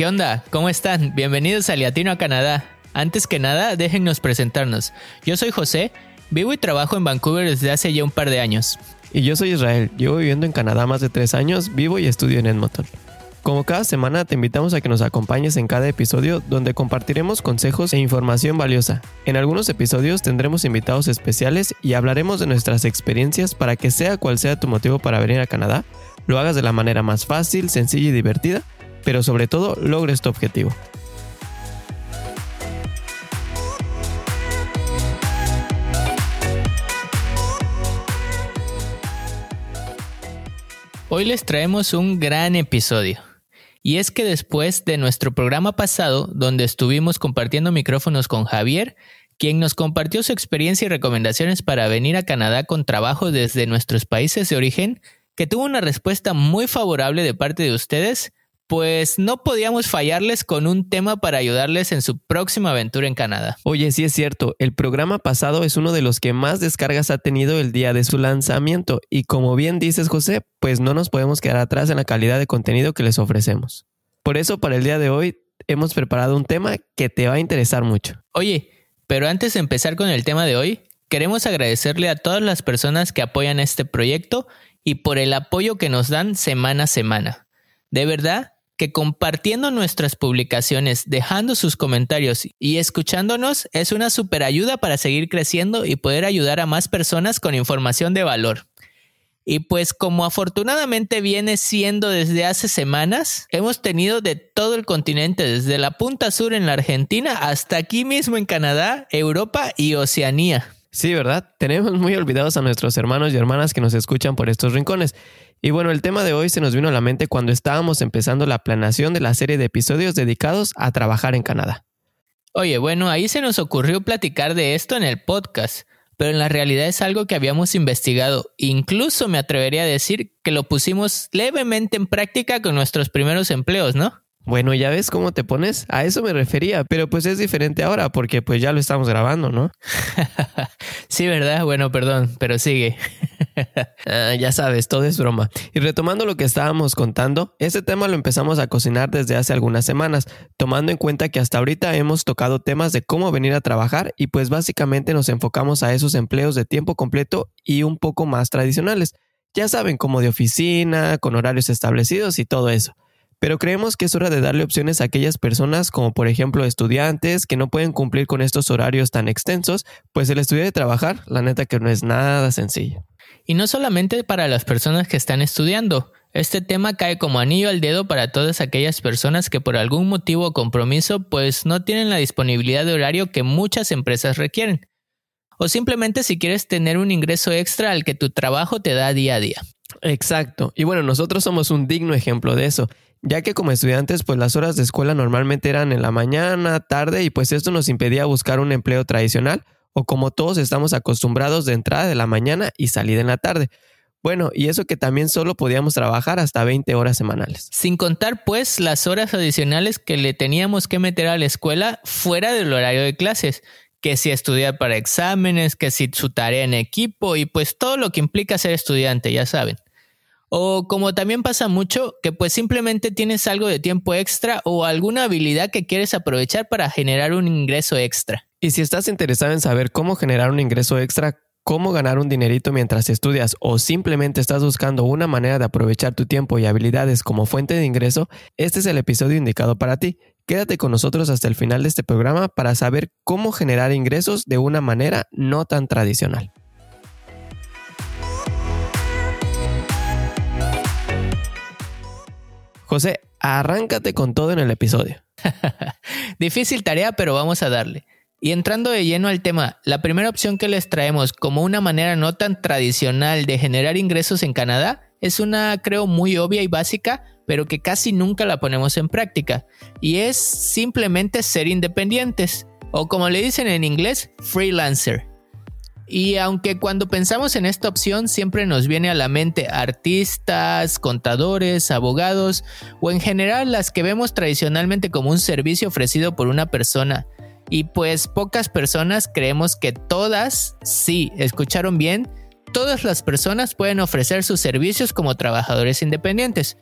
¿qué onda? ¿Cómo están? Bienvenidos a Liatino a Canadá. Antes que nada, déjennos presentarnos. Yo soy José, vivo y trabajo en Vancouver desde hace ya un par de años. Y yo soy Israel, llevo viviendo en Canadá más de tres años, vivo y estudio en Edmonton. Como cada semana te invitamos a que nos acompañes en cada episodio donde compartiremos consejos e información valiosa. En algunos episodios tendremos invitados especiales y hablaremos de nuestras experiencias para que sea cual sea tu motivo para venir a Canadá, lo hagas de la manera más fácil, sencilla y divertida, pero sobre todo logres tu objetivo. Hoy les traemos un gran episodio. Y es que después de nuestro programa pasado, donde estuvimos compartiendo micrófonos con Javier, quien nos compartió su experiencia y recomendaciones para venir a Canadá con trabajo desde nuestros países de origen, que tuvo una respuesta muy favorable de parte de ustedes, pues no podíamos fallarles con un tema para ayudarles en su próxima aventura en Canadá. Oye, sí es cierto, el programa pasado es uno de los que más descargas ha tenido el día de su lanzamiento y como bien dices José, pues no nos podemos quedar atrás en la calidad de contenido que les ofrecemos. Por eso para el día de hoy hemos preparado un tema que te va a interesar mucho. Oye, pero antes de empezar con el tema de hoy, queremos agradecerle a todas las personas que apoyan este proyecto y por el apoyo que nos dan semana a semana. De verdad, que compartiendo nuestras publicaciones, dejando sus comentarios y escuchándonos es una super ayuda para seguir creciendo y poder ayudar a más personas con información de valor. Y pues como afortunadamente viene siendo desde hace semanas, hemos tenido de todo el continente, desde la punta sur en la Argentina hasta aquí mismo en Canadá, Europa y Oceanía. Sí, ¿verdad? Tenemos muy olvidados a nuestros hermanos y hermanas que nos escuchan por estos rincones. Y bueno, el tema de hoy se nos vino a la mente cuando estábamos empezando la planeación de la serie de episodios dedicados a trabajar en Canadá. Oye, bueno, ahí se nos ocurrió platicar de esto en el podcast, pero en la realidad es algo que habíamos investigado. Incluso me atrevería a decir que lo pusimos levemente en práctica con nuestros primeros empleos, ¿no? Bueno, ya ves cómo te pones. A eso me refería, pero pues es diferente ahora porque pues ya lo estamos grabando, ¿no? sí, ¿verdad? Bueno, perdón, pero sigue. Ah, ya sabes, todo es broma. Y retomando lo que estábamos contando, este tema lo empezamos a cocinar desde hace algunas semanas, tomando en cuenta que hasta ahorita hemos tocado temas de cómo venir a trabajar y pues básicamente nos enfocamos a esos empleos de tiempo completo y un poco más tradicionales. Ya saben, como de oficina, con horarios establecidos y todo eso pero creemos que es hora de darle opciones a aquellas personas como por ejemplo estudiantes que no pueden cumplir con estos horarios tan extensos, pues el estudiar y trabajar, la neta que no es nada sencillo. Y no solamente para las personas que están estudiando, este tema cae como anillo al dedo para todas aquellas personas que por algún motivo o compromiso pues no tienen la disponibilidad de horario que muchas empresas requieren. O simplemente si quieres tener un ingreso extra al que tu trabajo te da día a día. Exacto. Y bueno, nosotros somos un digno ejemplo de eso ya que como estudiantes pues las horas de escuela normalmente eran en la mañana, tarde y pues esto nos impedía buscar un empleo tradicional o como todos estamos acostumbrados de entrada de la mañana y salida en la tarde. Bueno, y eso que también solo podíamos trabajar hasta 20 horas semanales. Sin contar pues las horas adicionales que le teníamos que meter a la escuela fuera del horario de clases, que si estudiar para exámenes, que si su tarea en equipo y pues todo lo que implica ser estudiante, ya saben. O como también pasa mucho, que pues simplemente tienes algo de tiempo extra o alguna habilidad que quieres aprovechar para generar un ingreso extra. Y si estás interesado en saber cómo generar un ingreso extra, cómo ganar un dinerito mientras estudias o simplemente estás buscando una manera de aprovechar tu tiempo y habilidades como fuente de ingreso, este es el episodio indicado para ti. Quédate con nosotros hasta el final de este programa para saber cómo generar ingresos de una manera no tan tradicional. José, arráncate con todo en el episodio. Difícil tarea, pero vamos a darle. Y entrando de lleno al tema, la primera opción que les traemos como una manera no tan tradicional de generar ingresos en Canadá es una, creo, muy obvia y básica, pero que casi nunca la ponemos en práctica. Y es simplemente ser independientes, o como le dicen en inglés, freelancer. Y aunque cuando pensamos en esta opción siempre nos viene a la mente artistas, contadores, abogados o en general las que vemos tradicionalmente como un servicio ofrecido por una persona. Y pues pocas personas creemos que todas, sí, escucharon bien, todas las personas pueden ofrecer sus servicios como trabajadores independientes.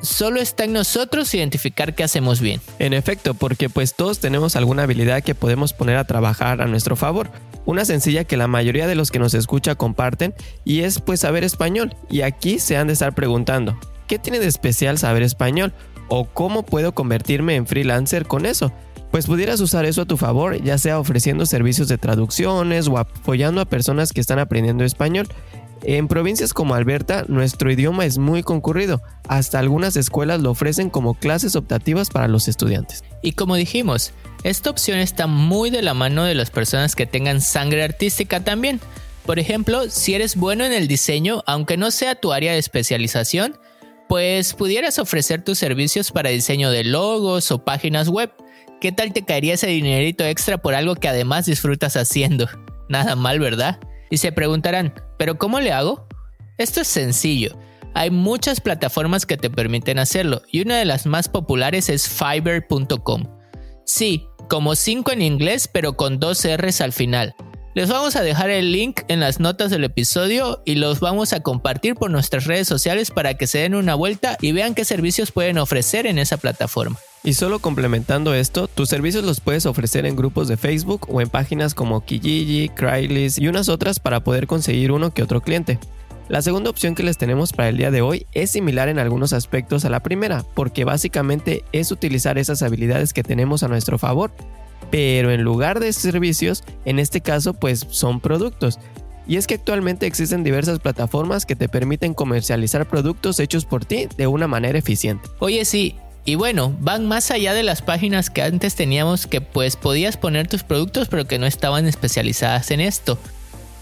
Solo está en nosotros identificar qué hacemos bien. En efecto, porque pues todos tenemos alguna habilidad que podemos poner a trabajar a nuestro favor. Una sencilla que la mayoría de los que nos escucha comparten y es pues saber español. Y aquí se han de estar preguntando, ¿qué tiene de especial saber español? ¿O cómo puedo convertirme en freelancer con eso? Pues pudieras usar eso a tu favor, ya sea ofreciendo servicios de traducciones o apoyando a personas que están aprendiendo español. En provincias como Alberta, nuestro idioma es muy concurrido. Hasta algunas escuelas lo ofrecen como clases optativas para los estudiantes. Y como dijimos, esta opción está muy de la mano de las personas que tengan sangre artística también. Por ejemplo, si eres bueno en el diseño, aunque no sea tu área de especialización, pues pudieras ofrecer tus servicios para diseño de logos o páginas web. ¿Qué tal te caería ese dinerito extra por algo que además disfrutas haciendo? Nada mal, ¿verdad? Y se preguntarán, ¿pero cómo le hago? Esto es sencillo. Hay muchas plataformas que te permiten hacerlo y una de las más populares es fiverr.com. Sí, como 5 en inglés pero con dos R's al final. Les vamos a dejar el link en las notas del episodio y los vamos a compartir por nuestras redes sociales para que se den una vuelta y vean qué servicios pueden ofrecer en esa plataforma. Y solo complementando esto, tus servicios los puedes ofrecer en grupos de Facebook o en páginas como Kijiji, Craigslist y unas otras para poder conseguir uno que otro cliente. La segunda opción que les tenemos para el día de hoy es similar en algunos aspectos a la primera, porque básicamente es utilizar esas habilidades que tenemos a nuestro favor pero en lugar de servicios, en este caso pues son productos. Y es que actualmente existen diversas plataformas que te permiten comercializar productos hechos por ti de una manera eficiente. Oye, sí, y bueno, van más allá de las páginas que antes teníamos que pues podías poner tus productos pero que no estaban especializadas en esto.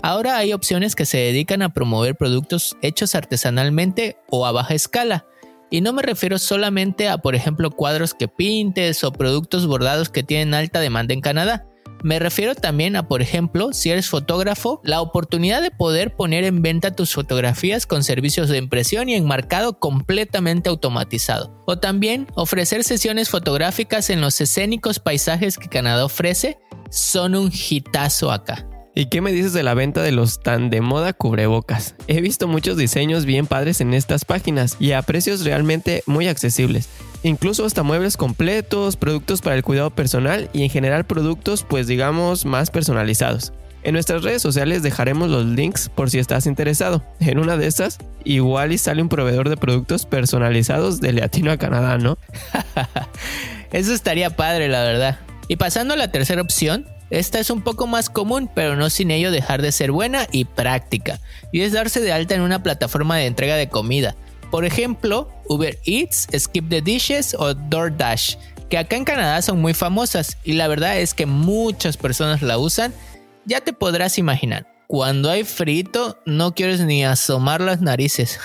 Ahora hay opciones que se dedican a promover productos hechos artesanalmente o a baja escala. Y no me refiero solamente a, por ejemplo, cuadros que pintes o productos bordados que tienen alta demanda en Canadá. Me refiero también a, por ejemplo, si eres fotógrafo, la oportunidad de poder poner en venta tus fotografías con servicios de impresión y enmarcado completamente automatizado. O también ofrecer sesiones fotográficas en los escénicos paisajes que Canadá ofrece son un hitazo acá. ¿Y qué me dices de la venta de los tan de moda cubrebocas? He visto muchos diseños bien padres en estas páginas y a precios realmente muy accesibles. Incluso hasta muebles completos, productos para el cuidado personal y en general productos pues digamos más personalizados. En nuestras redes sociales dejaremos los links por si estás interesado. En una de estas, igual y sale un proveedor de productos personalizados de Latino a Canadá, ¿no? Eso estaría padre, la verdad. Y pasando a la tercera opción, esta es un poco más común, pero no sin ello dejar de ser buena y práctica, y es darse de alta en una plataforma de entrega de comida. Por ejemplo, Uber Eats, Skip the Dishes o DoorDash, que acá en Canadá son muy famosas y la verdad es que muchas personas la usan, ya te podrás imaginar. Cuando hay frito, no quieres ni asomar las narices.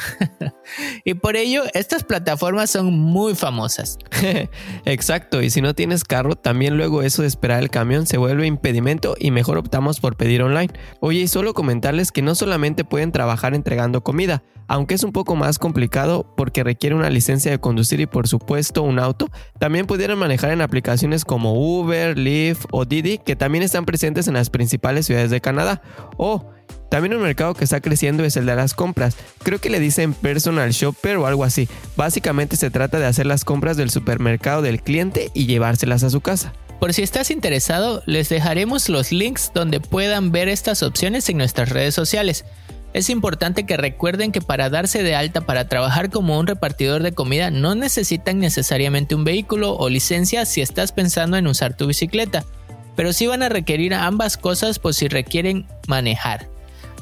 y por ello, estas plataformas son muy famosas. Exacto, y si no tienes carro, también luego eso de esperar el camión se vuelve impedimento y mejor optamos por pedir online. Oye, y solo comentarles que no solamente pueden trabajar entregando comida, aunque es un poco más complicado porque requiere una licencia de conducir y por supuesto un auto, también pudieran manejar en aplicaciones como Uber, Lyft o Didi que también están presentes en las principales ciudades de Canadá. O también un mercado que está creciendo es el de las compras. Creo que le dicen personal shopper o algo así. Básicamente se trata de hacer las compras del supermercado del cliente y llevárselas a su casa. Por si estás interesado, les dejaremos los links donde puedan ver estas opciones en nuestras redes sociales. Es importante que recuerden que para darse de alta para trabajar como un repartidor de comida no necesitan necesariamente un vehículo o licencia si estás pensando en usar tu bicicleta, pero sí van a requerir ambas cosas por si requieren manejar.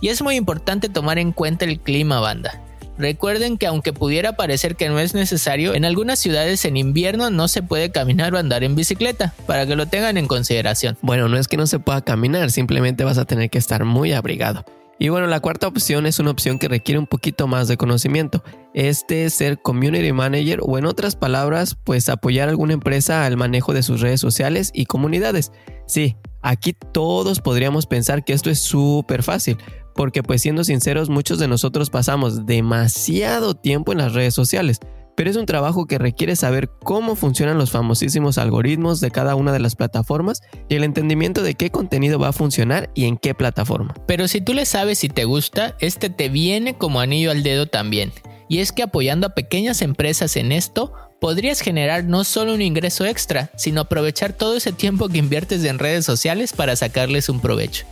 Y es muy importante tomar en cuenta el clima banda. Recuerden que aunque pudiera parecer que no es necesario, en algunas ciudades en invierno no se puede caminar o andar en bicicleta, para que lo tengan en consideración. Bueno, no es que no se pueda caminar, simplemente vas a tener que estar muy abrigado. Y bueno, la cuarta opción es una opción que requiere un poquito más de conocimiento. Este es ser community manager o en otras palabras, pues apoyar a alguna empresa al manejo de sus redes sociales y comunidades. Sí, aquí todos podríamos pensar que esto es súper fácil, porque pues siendo sinceros, muchos de nosotros pasamos demasiado tiempo en las redes sociales pero es un trabajo que requiere saber cómo funcionan los famosísimos algoritmos de cada una de las plataformas y el entendimiento de qué contenido va a funcionar y en qué plataforma. Pero si tú le sabes y te gusta, este te viene como anillo al dedo también. Y es que apoyando a pequeñas empresas en esto, podrías generar no solo un ingreso extra, sino aprovechar todo ese tiempo que inviertes en redes sociales para sacarles un provecho.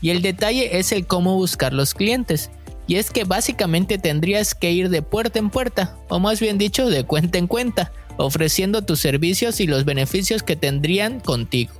Y el detalle es el cómo buscar los clientes. Y es que básicamente tendrías que ir de puerta en puerta, o más bien dicho, de cuenta en cuenta, ofreciendo tus servicios y los beneficios que tendrían contigo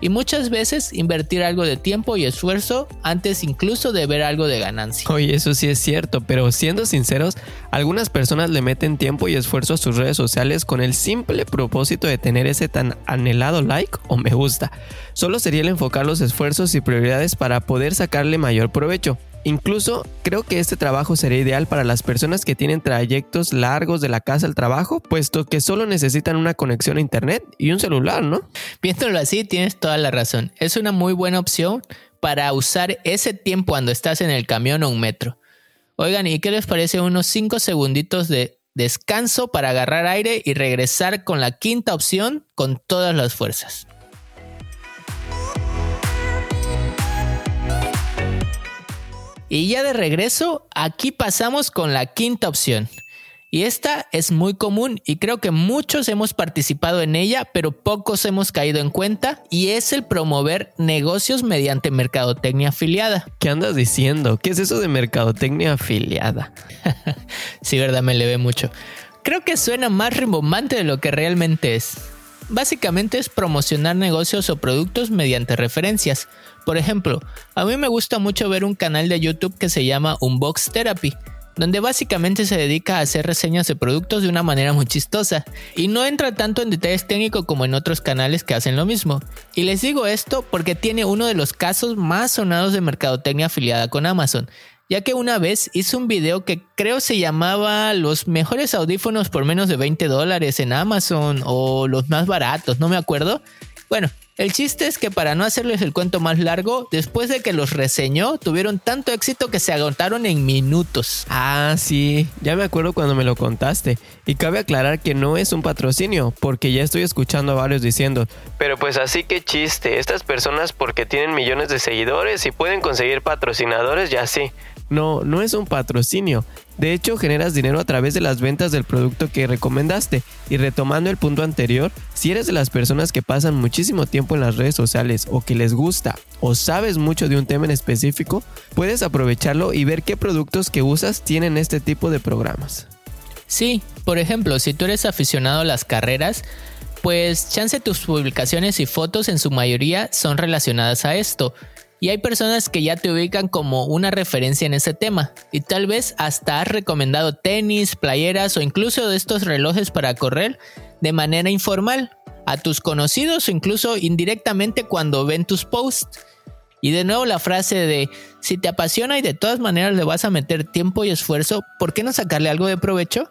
y muchas veces invertir algo de tiempo y esfuerzo antes incluso de ver algo de ganancia. Oye, eso sí es cierto, pero siendo sinceros, algunas personas le meten tiempo y esfuerzo a sus redes sociales con el simple propósito de tener ese tan anhelado like o me gusta. Solo sería el enfocar los esfuerzos y prioridades para poder sacarle mayor provecho. Incluso creo que este trabajo sería ideal para las personas que tienen trayectos largos de la casa al trabajo, puesto que solo necesitan una conexión a internet y un celular, ¿no? Viéndolo así, tienes toda la razón. Es una muy buena opción para usar ese tiempo cuando estás en el camión o un metro. Oigan, ¿y qué les parece unos 5 segunditos de descanso para agarrar aire y regresar con la quinta opción con todas las fuerzas? Y ya de regreso, aquí pasamos con la quinta opción. Y esta es muy común y creo que muchos hemos participado en ella, pero pocos hemos caído en cuenta, y es el promover negocios mediante mercadotecnia afiliada. ¿Qué andas diciendo? ¿Qué es eso de mercadotecnia afiliada? sí, verdad, me le ve mucho. Creo que suena más rimbombante de lo que realmente es. Básicamente es promocionar negocios o productos mediante referencias. Por ejemplo, a mí me gusta mucho ver un canal de YouTube que se llama Unbox Therapy, donde básicamente se dedica a hacer reseñas de productos de una manera muy chistosa, y no entra tanto en detalles técnicos como en otros canales que hacen lo mismo. Y les digo esto porque tiene uno de los casos más sonados de mercadotecnia afiliada con Amazon, ya que una vez hizo un video que creo se llamaba Los mejores audífonos por menos de 20 dólares en Amazon o los más baratos, no me acuerdo. Bueno, el chiste es que para no hacerles el cuento más largo, después de que los reseñó, tuvieron tanto éxito que se agotaron en minutos. Ah, sí, ya me acuerdo cuando me lo contaste. Y cabe aclarar que no es un patrocinio, porque ya estoy escuchando a varios diciendo, pero pues así que chiste, estas personas porque tienen millones de seguidores y pueden conseguir patrocinadores y así. No, no es un patrocinio. De hecho, generas dinero a través de las ventas del producto que recomendaste. Y retomando el punto anterior, si eres de las personas que pasan muchísimo tiempo en las redes sociales o que les gusta o sabes mucho de un tema en específico, puedes aprovecharlo y ver qué productos que usas tienen este tipo de programas. Sí, por ejemplo, si tú eres aficionado a las carreras, pues chance tus publicaciones y fotos en su mayoría son relacionadas a esto. Y hay personas que ya te ubican como una referencia en ese tema. Y tal vez hasta has recomendado tenis, playeras o incluso de estos relojes para correr de manera informal a tus conocidos o incluso indirectamente cuando ven tus posts. Y de nuevo la frase de si te apasiona y de todas maneras le vas a meter tiempo y esfuerzo, ¿por qué no sacarle algo de provecho?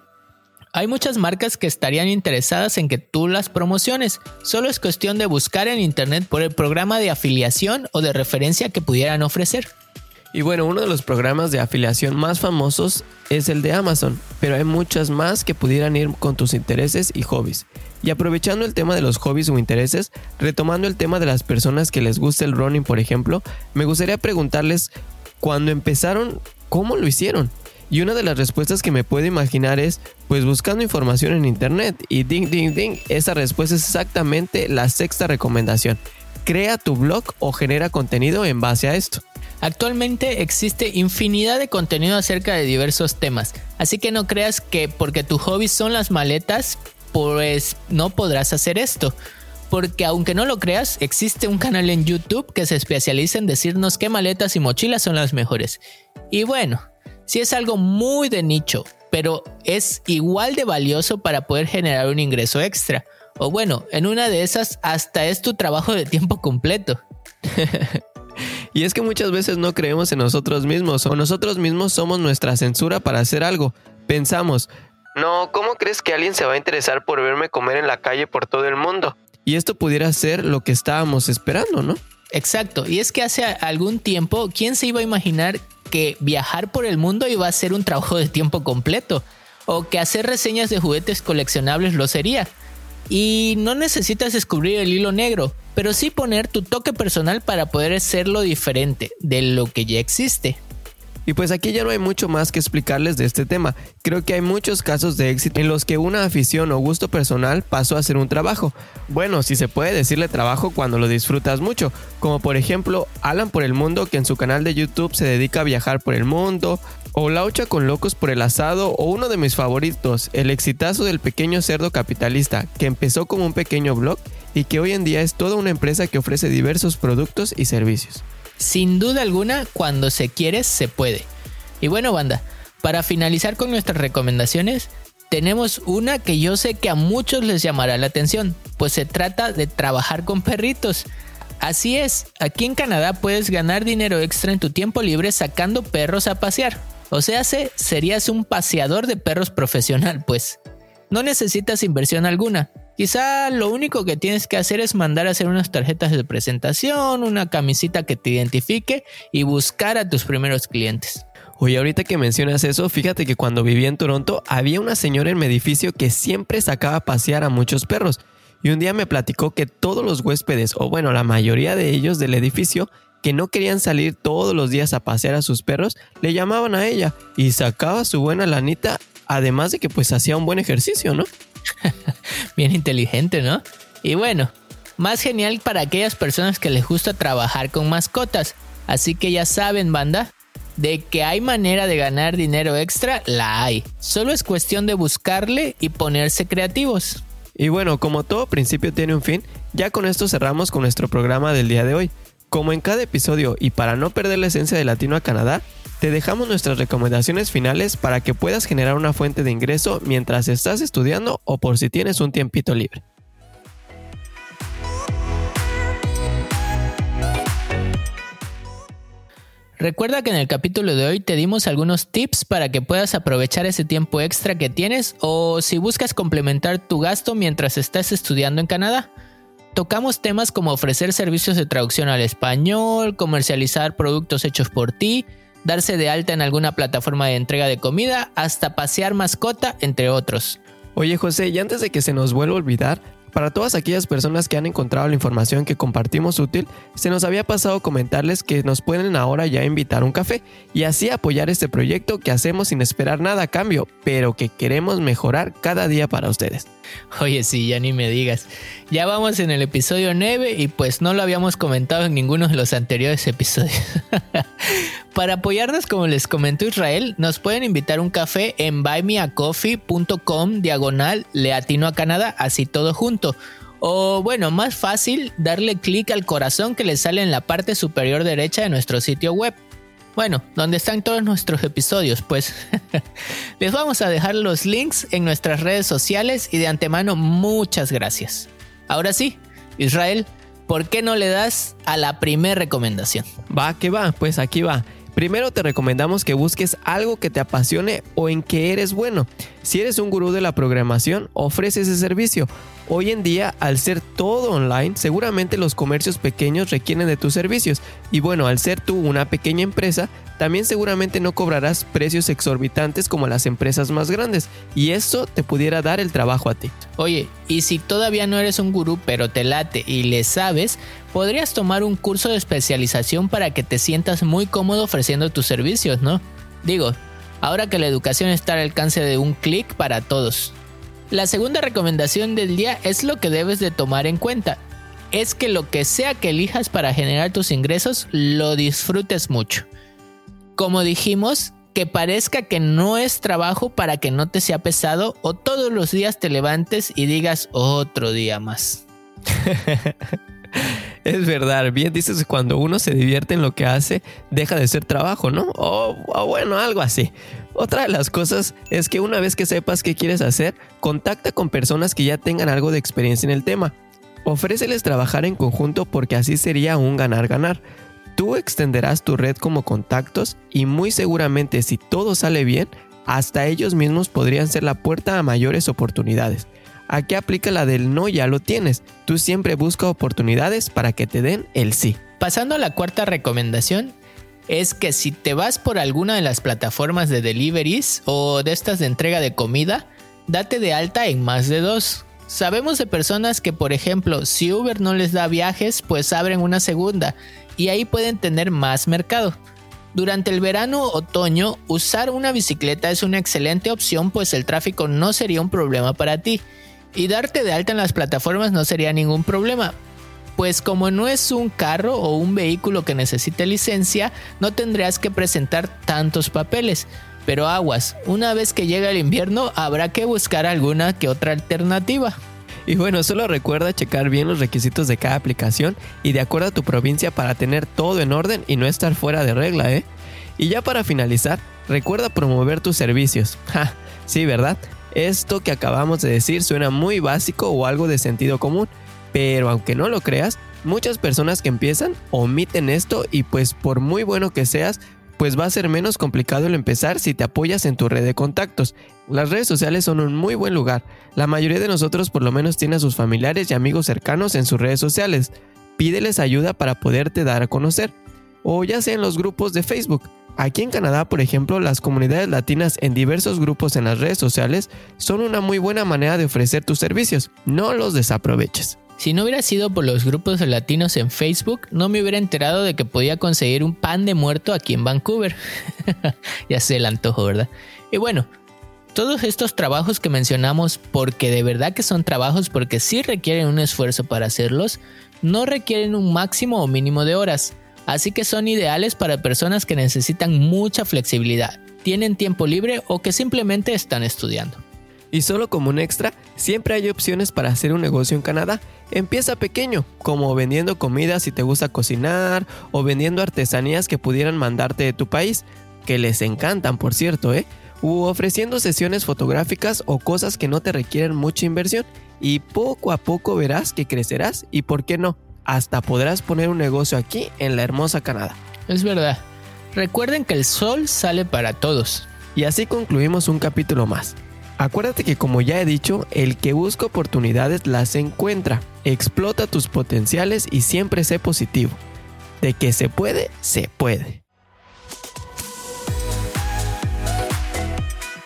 Hay muchas marcas que estarían interesadas en que tú las promociones. Solo es cuestión de buscar en internet por el programa de afiliación o de referencia que pudieran ofrecer. Y bueno, uno de los programas de afiliación más famosos es el de Amazon, pero hay muchas más que pudieran ir con tus intereses y hobbies. Y aprovechando el tema de los hobbies o intereses, retomando el tema de las personas que les gusta el running, por ejemplo, me gustaría preguntarles, cuando empezaron, ¿cómo lo hicieron? Y una de las respuestas que me puedo imaginar es, pues buscando información en internet. Y ding, ding, ding, esa respuesta es exactamente la sexta recomendación. Crea tu blog o genera contenido en base a esto. Actualmente existe infinidad de contenido acerca de diversos temas, así que no creas que porque tu hobby son las maletas, pues no podrás hacer esto. Porque aunque no lo creas, existe un canal en YouTube que se especializa en decirnos qué maletas y mochilas son las mejores. Y bueno, si es algo muy de nicho, pero es igual de valioso para poder generar un ingreso extra. O bueno, en una de esas hasta es tu trabajo de tiempo completo. y es que muchas veces no creemos en nosotros mismos o nosotros mismos somos nuestra censura para hacer algo. Pensamos, no, ¿cómo crees que alguien se va a interesar por verme comer en la calle por todo el mundo? Y esto pudiera ser lo que estábamos esperando, ¿no? Exacto, y es que hace algún tiempo, ¿quién se iba a imaginar que viajar por el mundo iba a ser un trabajo de tiempo completo? O que hacer reseñas de juguetes coleccionables lo sería. Y no necesitas descubrir el hilo negro, pero sí poner tu toque personal para poder hacerlo diferente de lo que ya existe. Y pues aquí ya no hay mucho más que explicarles de este tema. Creo que hay muchos casos de éxito en los que una afición o gusto personal pasó a ser un trabajo. Bueno, si se puede decirle trabajo cuando lo disfrutas mucho, como por ejemplo Alan por el Mundo que en su canal de YouTube se dedica a viajar por el mundo, o Laucha con Locos por el Asado, o uno de mis favoritos, el exitazo del pequeño cerdo capitalista, que empezó como un pequeño blog y que hoy en día es toda una empresa que ofrece diversos productos y servicios. Sin duda alguna, cuando se quiere, se puede. Y bueno, banda, para finalizar con nuestras recomendaciones, tenemos una que yo sé que a muchos les llamará la atención, pues se trata de trabajar con perritos. Así es, aquí en Canadá puedes ganar dinero extra en tu tiempo libre sacando perros a pasear. O sea, serías un paseador de perros profesional, pues. No necesitas inversión alguna, Quizá lo único que tienes que hacer es mandar a hacer unas tarjetas de presentación, una camisita que te identifique y buscar a tus primeros clientes. Oye, ahorita que mencionas eso, fíjate que cuando vivía en Toronto había una señora en mi edificio que siempre sacaba a pasear a muchos perros. Y un día me platicó que todos los huéspedes, o bueno, la mayoría de ellos del edificio, que no querían salir todos los días a pasear a sus perros, le llamaban a ella y sacaba su buena lanita, además de que pues hacía un buen ejercicio, ¿no? Bien inteligente, ¿no? Y bueno, más genial para aquellas personas que les gusta trabajar con mascotas. Así que ya saben, banda, de que hay manera de ganar dinero extra, la hay. Solo es cuestión de buscarle y ponerse creativos. Y bueno, como todo principio tiene un fin, ya con esto cerramos con nuestro programa del día de hoy. Como en cada episodio y para no perder la esencia de Latino a Canadá, te dejamos nuestras recomendaciones finales para que puedas generar una fuente de ingreso mientras estás estudiando o por si tienes un tiempito libre. Recuerda que en el capítulo de hoy te dimos algunos tips para que puedas aprovechar ese tiempo extra que tienes o si buscas complementar tu gasto mientras estás estudiando en Canadá. Tocamos temas como ofrecer servicios de traducción al español, comercializar productos hechos por ti, darse de alta en alguna plataforma de entrega de comida, hasta pasear mascota, entre otros. Oye José, y antes de que se nos vuelva a olvidar, para todas aquellas personas que han encontrado la información que compartimos útil, se nos había pasado comentarles que nos pueden ahora ya invitar un café y así apoyar este proyecto que hacemos sin esperar nada a cambio, pero que queremos mejorar cada día para ustedes. Oye, sí, ya ni me digas. Ya vamos en el episodio 9 y pues no lo habíamos comentado en ninguno de los anteriores episodios. Para apoyarnos, como les comentó Israel, nos pueden invitar un café en buymeacoffee.com diagonal leatino a Canadá, así todo junto. O bueno, más fácil, darle clic al corazón que les sale en la parte superior derecha de nuestro sitio web. Bueno, donde están todos nuestros episodios, pues. Les vamos a dejar los links en nuestras redes sociales y de antemano muchas gracias. Ahora sí, Israel, ¿por qué no le das a la primera recomendación? Va, que va, pues aquí va. Primero te recomendamos que busques algo que te apasione o en que eres bueno. Si eres un gurú de la programación, ofrece ese servicio. Hoy en día, al ser todo online, seguramente los comercios pequeños requieren de tus servicios. Y bueno, al ser tú una pequeña empresa, también seguramente no cobrarás precios exorbitantes como las empresas más grandes. Y eso te pudiera dar el trabajo a ti. Oye, y si todavía no eres un gurú pero te late y le sabes, podrías tomar un curso de especialización para que te sientas muy cómodo ofreciendo tus servicios, ¿no? Digo, ahora que la educación está al alcance de un clic para todos. La segunda recomendación del día es lo que debes de tomar en cuenta. Es que lo que sea que elijas para generar tus ingresos, lo disfrutes mucho. Como dijimos, que parezca que no es trabajo para que no te sea pesado o todos los días te levantes y digas otro día más. es verdad, bien dices cuando uno se divierte en lo que hace, deja de ser trabajo, ¿no? O, bueno, algo así. Otra de las cosas es que una vez que sepas qué quieres hacer, contacta con personas que ya tengan algo de experiencia en el tema. Ofréceles trabajar en conjunto porque así sería un ganar-ganar. Tú extenderás tu red como contactos y muy seguramente si todo sale bien, hasta ellos mismos podrían ser la puerta a mayores oportunidades. Aquí aplica la del no ya lo tienes. Tú siempre busca oportunidades para que te den el sí. Pasando a la cuarta recomendación, es que si te vas por alguna de las plataformas de deliveries o de estas de entrega de comida, date de alta en más de dos. Sabemos de personas que, por ejemplo, si Uber no les da viajes, pues abren una segunda y ahí pueden tener más mercado. Durante el verano-otoño, usar una bicicleta es una excelente opción pues el tráfico no sería un problema para ti. Y darte de alta en las plataformas no sería ningún problema, pues como no es un carro o un vehículo que necesite licencia, no tendrías que presentar tantos papeles. Pero aguas, una vez que llega el invierno habrá que buscar alguna que otra alternativa. Y bueno, solo recuerda checar bien los requisitos de cada aplicación y de acuerdo a tu provincia para tener todo en orden y no estar fuera de regla, ¿eh? Y ya para finalizar, recuerda promover tus servicios. Ja, sí, ¿verdad? Esto que acabamos de decir suena muy básico o algo de sentido común, pero aunque no lo creas, muchas personas que empiezan omiten esto y pues por muy bueno que seas, pues va a ser menos complicado el empezar si te apoyas en tu red de contactos. Las redes sociales son un muy buen lugar. La mayoría de nosotros por lo menos tiene a sus familiares y amigos cercanos en sus redes sociales. Pídeles ayuda para poderte dar a conocer. O ya sea en los grupos de Facebook. Aquí en Canadá, por ejemplo, las comunidades latinas en diversos grupos en las redes sociales son una muy buena manera de ofrecer tus servicios. No los desaproveches. Si no hubiera sido por los grupos latinos en Facebook, no me hubiera enterado de que podía conseguir un pan de muerto aquí en Vancouver. ya sé el antojo, ¿verdad? Y bueno, todos estos trabajos que mencionamos, porque de verdad que son trabajos porque sí requieren un esfuerzo para hacerlos, no requieren un máximo o mínimo de horas, así que son ideales para personas que necesitan mucha flexibilidad, tienen tiempo libre o que simplemente están estudiando. Y solo como un extra, siempre hay opciones para hacer un negocio en Canadá. Empieza pequeño, como vendiendo comida si te gusta cocinar o vendiendo artesanías que pudieran mandarte de tu país, que les encantan por cierto, ¿eh? U ofreciendo sesiones fotográficas o cosas que no te requieren mucha inversión y poco a poco verás que crecerás y por qué no, hasta podrás poner un negocio aquí en la hermosa Canadá. Es verdad. Recuerden que el sol sale para todos. Y así concluimos un capítulo más. Acuérdate que como ya he dicho, el que busca oportunidades las encuentra. Explota tus potenciales y siempre sé positivo. De que se puede, se puede.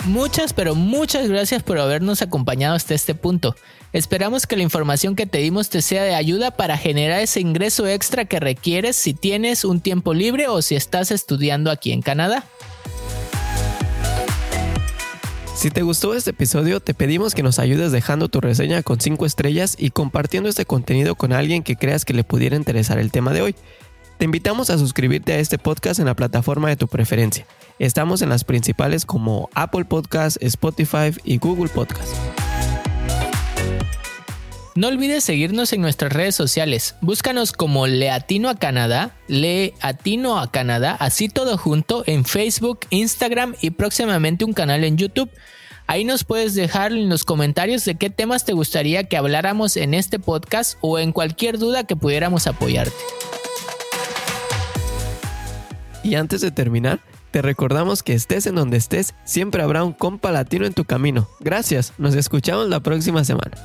Muchas, pero muchas gracias por habernos acompañado hasta este punto. Esperamos que la información que te dimos te sea de ayuda para generar ese ingreso extra que requieres si tienes un tiempo libre o si estás estudiando aquí en Canadá. Si te gustó este episodio, te pedimos que nos ayudes dejando tu reseña con 5 estrellas y compartiendo este contenido con alguien que creas que le pudiera interesar el tema de hoy. Te invitamos a suscribirte a este podcast en la plataforma de tu preferencia. Estamos en las principales como Apple Podcasts, Spotify y Google Podcasts. No olvides seguirnos en nuestras redes sociales. Búscanos como Leatino a Canadá, Leatino a Canadá, así todo junto en Facebook, Instagram y próximamente un canal en YouTube. Ahí nos puedes dejar en los comentarios de qué temas te gustaría que habláramos en este podcast o en cualquier duda que pudiéramos apoyarte. Y antes de terminar, te recordamos que estés en donde estés, siempre habrá un compa latino en tu camino. Gracias, nos escuchamos la próxima semana.